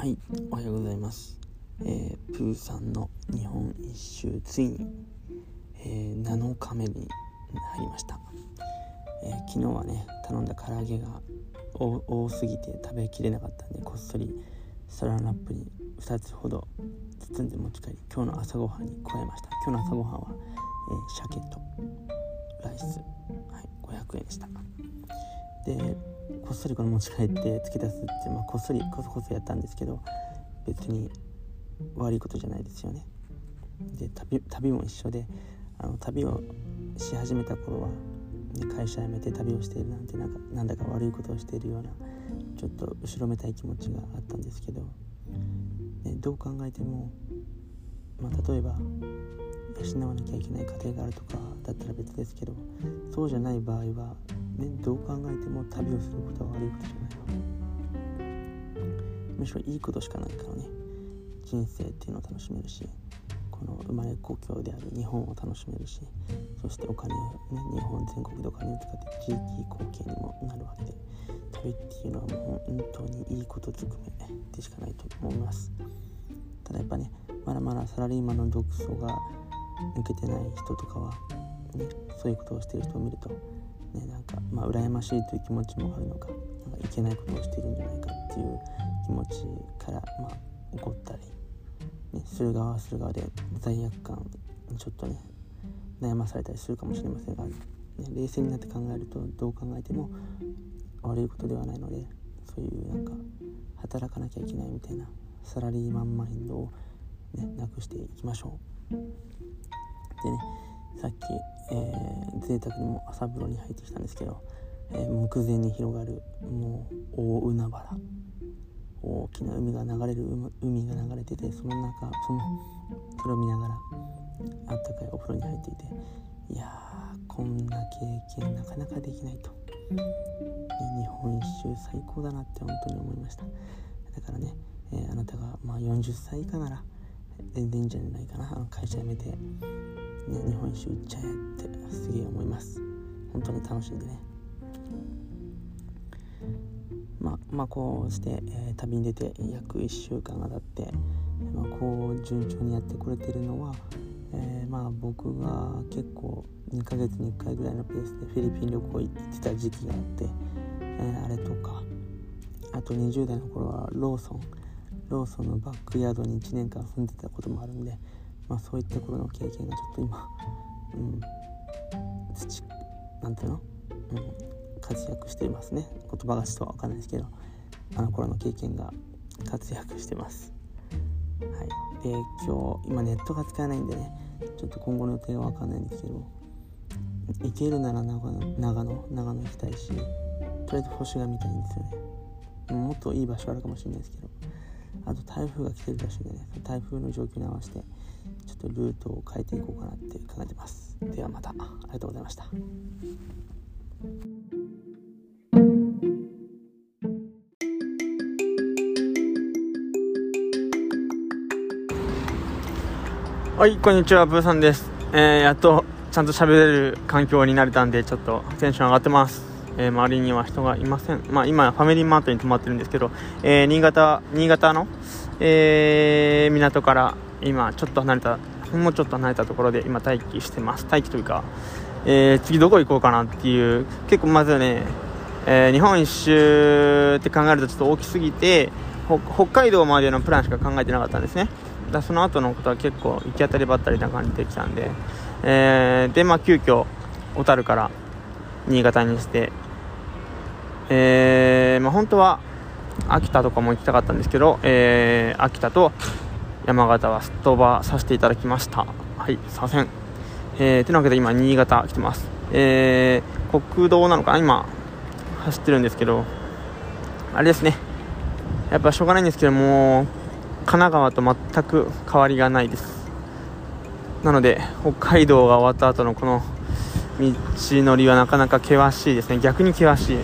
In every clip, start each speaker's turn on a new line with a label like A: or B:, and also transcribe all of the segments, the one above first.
A: はい、おはようございます。えー、プーさんの日本一周ついに、えー7日目に入りました、えー昨日はね頼んだ唐揚げが多すぎて食べきれなかったんでこっそりサランラップに2つほど包んで持ち帰り今日の朝ごはんに加えました。今日の朝ごはんは、えー鮭とライス、はい、500円でした。でこっそりこの持ち帰って付け足すって、まあ、こっそりこそこそやったんですけど別に悪いことじゃないですよね。で旅旅も一緒であの旅をし始めた頃は、ね、会社辞めて旅をしているなんてなんかなんだか悪いことをしているようなちょっと後ろめたい気持ちがあったんですけど、ね、どう考えても、まあ、例えば養わなきゃいけない家庭があるとかだったら別ですけどそうじゃない場合は、ね、どう考えても旅をすることは悪いことじゃないわ。むしろいいことしかないからね。人生っていうのを楽しめるしこの生まれ故郷である日本を楽しめるしそしてお金をね日本全国でお金を使って地域貢献にもなるわけで旅っていうのはもう本当にいいことずくめでしかないと思います。ただやっぱねまだまだサラリーマンの毒素が抜けてない人とかは、ね、そういうことをしてる人を見ると、ね、なんか、まあ、羨ましいという気持ちもあるのかなんかいけないことをしているんじゃないかっていう気持ちから、まあ、怒ったり、ね、する側はする側で罪悪感にちょっとね悩まされたりするかもしれませんが、ね、冷静になって考えるとどう考えても悪いことではないのでそういうなんか働かなきゃいけないみたいなサラリーマンマインドを、ね、なくしていきましょう。でねさっき、えー、贅沢にも朝風呂に入ってきたんですけど、えー目前に広がるもう大海原。大きな海が流れる海が流れててその中そのそれを見ながらあったかいお風呂に入っていていやーこんな経験なかなかできないと、ね、日本一周最高だなって本当に思いました。だからね、えーあなたがまあ40歳以下なら全然いいんじゃないかな。会社辞めて、ね、日本一周行っちゃえってすげえ思います。本当に楽しんでね。まあまあこうして、えー旅に出て約1週間が経って、まあ、こう順調にやってこれてるのは、えーまあ僕が結構2ヶ月に1回ぐらいのペースでフィリピン旅行行ってた時期があって、えーあれとかあと20代の頃はローソンローソンのバックヤードに1年間住んでたこともあるんで、まあ、そういった頃の経験がちょっと今、うん、土なんていうの、うん、活躍していますね。言葉がちょっとわかんないですけどあの頃の経験が活躍してます。はい、で今日今ネットが使えないんでねちょっと今後の予定がわかんないんですけど行けるなら長野長野長野行きたいしとりあえず星が見たいんですよね。もっといい場所あるかもしれないですけどあと台風が来てるらしいんでね台風の状況に合わせてちょっとルートを変えていこうかなって考えてますではまたありがとうございました
B: はい、こんにちは、ブーさんです。えー、やっとちゃんと喋れる環境になれたんで、ちょっとテンション上がってます。えー、周りには人がいません。まあ、今、ファミリーマートに泊まってるんですけど、えー、新潟、新潟の、えー、港から今、ちょっと離れた、もうちょっと離れたところで今、待機してます。待機というか、えー、次どこ行こうかなっていう、結構まずね、えー日本一周って考えるとちょっと大きすぎて、北海道までのプランしか考えてなかったんですね。だその後のことは結構行き当たりばったりな感じできたんで、えーで、まあ、急遽小樽から新潟にして、えーまあ、本当は秋田とかも行きたかったんですけど、えー秋田と山形はすっ飛ばさせていただきました。はい、すいません。えー、てなわけで今、新潟来てます。えー国道なのかな？今、走ってるんですけど、あれですね。やっぱしょうがないんですけども、神奈川と全く変わりがないです。なので、北海道が終わった後のこの道のりはなかなか険しいですね。逆に険しい。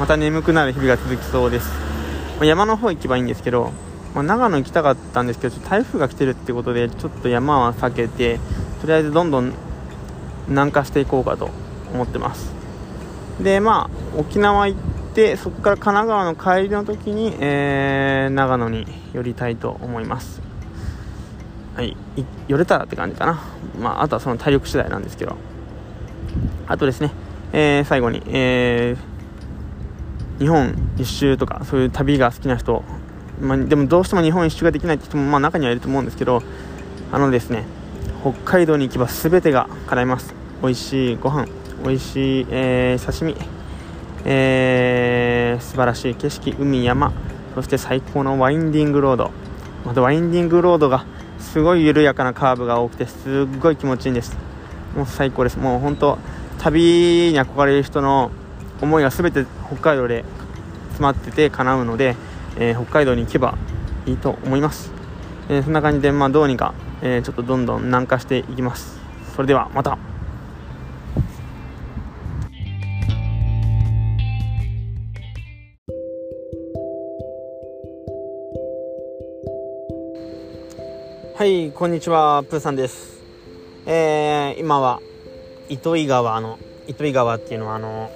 B: また眠くなる日々が続きそうです。ま山の方行けばいいんですけど、まあ長野行きたかったんですけど、台風が来てるってことで、ちょっと山は避けて、とりあえずどんどん南下していこうかと思ってます。で、まあ、沖縄行っでそこから神奈川の帰りの時に、えー、長野に寄りたいと思います。はい寄れたらって感じかな。まああとはその体力次第なんですけど。あとですね、えー、最後に、えー、日本一周とかそういう旅が好きな人、まあ、でもどうしても日本一周ができないって人も、まあ、中にはいると思うんですけどあのですね北海道に行けば全てが叶います。美味しいご飯美味しい、えー、刺身えー、素晴らしい景色海山そして最高のワインディングロード。またワインディングロードがすごい緩やかなカーブが多くてすっごい気持ちいいんです。もう最高です。もう本当旅に憧れる人の思いが全て北海道で詰まってて叶うので、えー、北海道に行けばいいと思います、えー、そんな感じで、まあ、どうにか、えー、ちょっとどんどん南下していきます。それではまた。はいこんにちは。プーさんです。えー、今は糸魚川の糸魚川っていうのはあの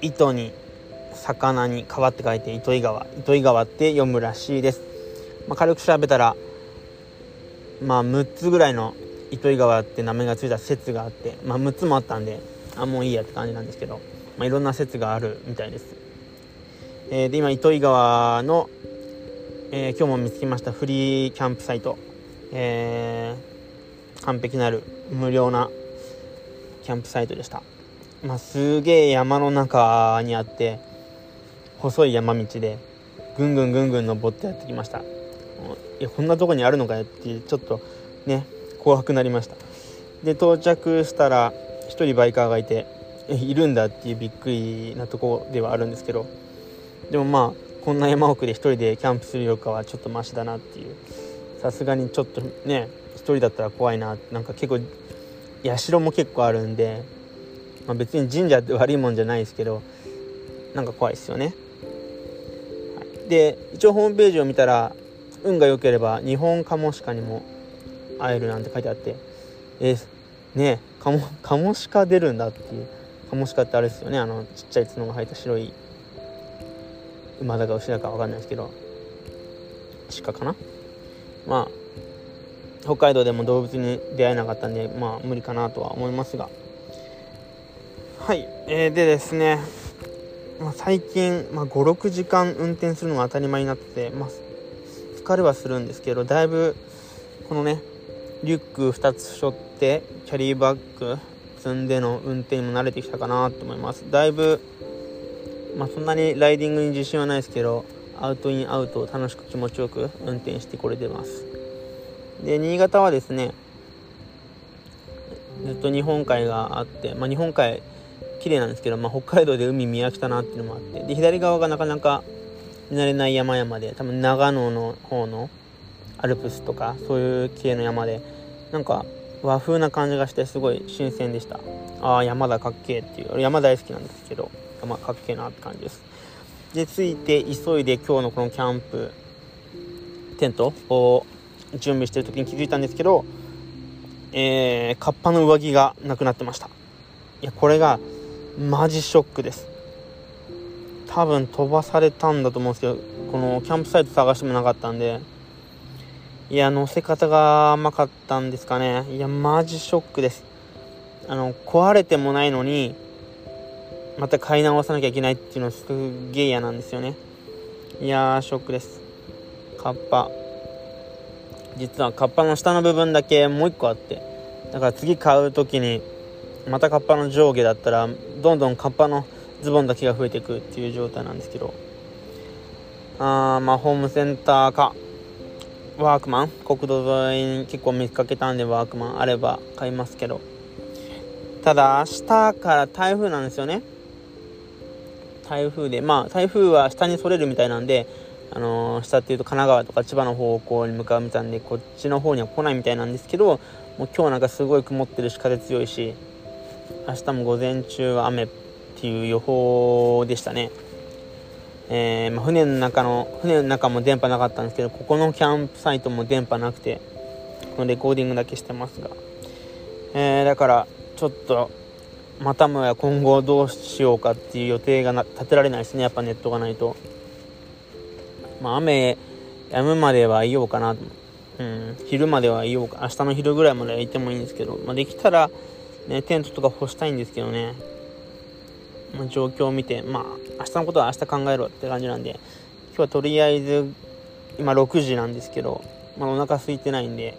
B: 糸に魚に川って書いて糸魚川。糸魚川って読むらしいです、まあ、軽く調べたらまあ6つぐらいの糸魚川って名前が付いた説があって、まあ、6つもあったんであもういいやって感じなんですけど、まあ、いろんな説があるみたいです、えー、で今糸魚川のえー、今日も見つけましたフリーキャンプサイト、えー、完璧なる無料なキャンプサイトでした、まあ、すげえ山の中にあって細い山道でぐんぐんぐんぐん登ってやってきました。いやこんなとこにあるのかよってちょっとね怖くなりました。で到着したら1人バイカーがいているんだっていうびっくりなとこではあるんですけどでもまあこんな山奥で1人でキャンプするよりかはちょっとマシだなっていう。さすがにちょっとね1人だったら怖いななんか結構社も結構あるんで、まあ、別に神社って悪いもんじゃないですけどなんか怖いですよね、で一応ホームページを見たら運が良ければ日本カモシカにも会えるなんて書いてあってえー、ねカモカモシカ出るんだっていうカモシカってあれですよね。あのちっちゃい角が生えた白い馬だか牛だか分かんないですけど鹿かな？まあ北海道でも動物に出会えなかったんでまあ無理かなとは思いますが。はい、えー、でですね、まあ、最近、まあ、56時間運転するのが当たり前になってて、まあ、疲れはするんですけどだいぶこのねリュック2つ背負ってキャリーバッグ積んでの運転にも慣れてきたかなと思います。だいぶまあ、そんなにライディングに自信はないですけどアウトインアウトを楽しく気持ちよく運転してこれてます。で新潟はですねずっと日本海があって、まあ、日本海綺麗なんですけど、まあ、北海道で海見飽きたなっていうのもあってで左側がなかなか見慣れない山々で多分長野の方のアルプスとかそういう系の山でなんか和風な感じがしてすごい新鮮でした。ああ山田かっけえっていう山大好きなんですけどまあ、かっけえなって感じです。で着いて急いで今日のこのキャンプテントを準備してる時に気づいたんですけどえー、カッパの上着がなくなってました。いやこれがマジショックです。多分飛ばされたんだと思うんですけどこのキャンプサイト探してもなかったんで。いや乗せ方が甘かったんですかね。いやマジショックです。あの壊れてもないのにまた買い直さなきゃいけないっていうのすげえ嫌なんですよね。いやーショックです。カッパ。実はカッパの下の部分だけもう一個あって。だから次買う時にまたカッパの上下だったらどんどんカッパのズボンだけが増えていくっていう状態なんですけど。あーまあホームセンターか。ワークマン。国道沿いに結構見かけたんでワークマンあれば買いますけど。ただ明日から台風なんですよね。台風で、まあ、台風は下にそれるみたいなんで、あのー、下っていうと神奈川とか千葉の方向に向かうみたいなんで、こっちの方には来ないみたいなんですけど、もう今日なんかすごい曇ってるし、風強いし、明日も午前中は雨っていう予報でしたね。えー、まあ、船の中の、船の中も電波なかったんですけど、ここのキャンプサイトも電波なくて、このレコーディングだけしてますが、えー、だから、ちょっと、またもや今後どうしようかっていう予定が立てられないですね。やっぱネットがないと。まあ雨止むまではいようかなと。うん、昼まではいようか。明日の昼ぐらいまではいてもいいんですけど、まあ、できたら、ね、テントとか干したいんですけどね、まあ、状況を見てまあ明日のことは明日考えろって感じなんで今日はとりあえず今6時なんですけど、まあ、お腹空いてないんで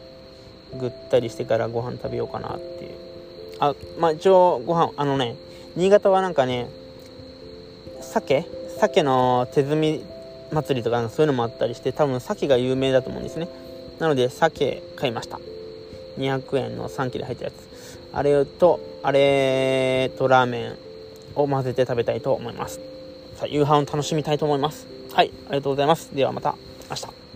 B: ぐったりしてからご飯食べようかなっていう。あまあ一応ご飯あのね新潟はなんかね鮭？鮭の手摘み祭りとかそういうのもあったりして多分鮭が有名だと思うんですね。なので鮭買いました。200円の3切れ入ったやつ。あれとあれとラーメンを混ぜて食べたいと思います。さあ夕飯を楽しみたいと思います。はいありがとうございます。ではまた明日。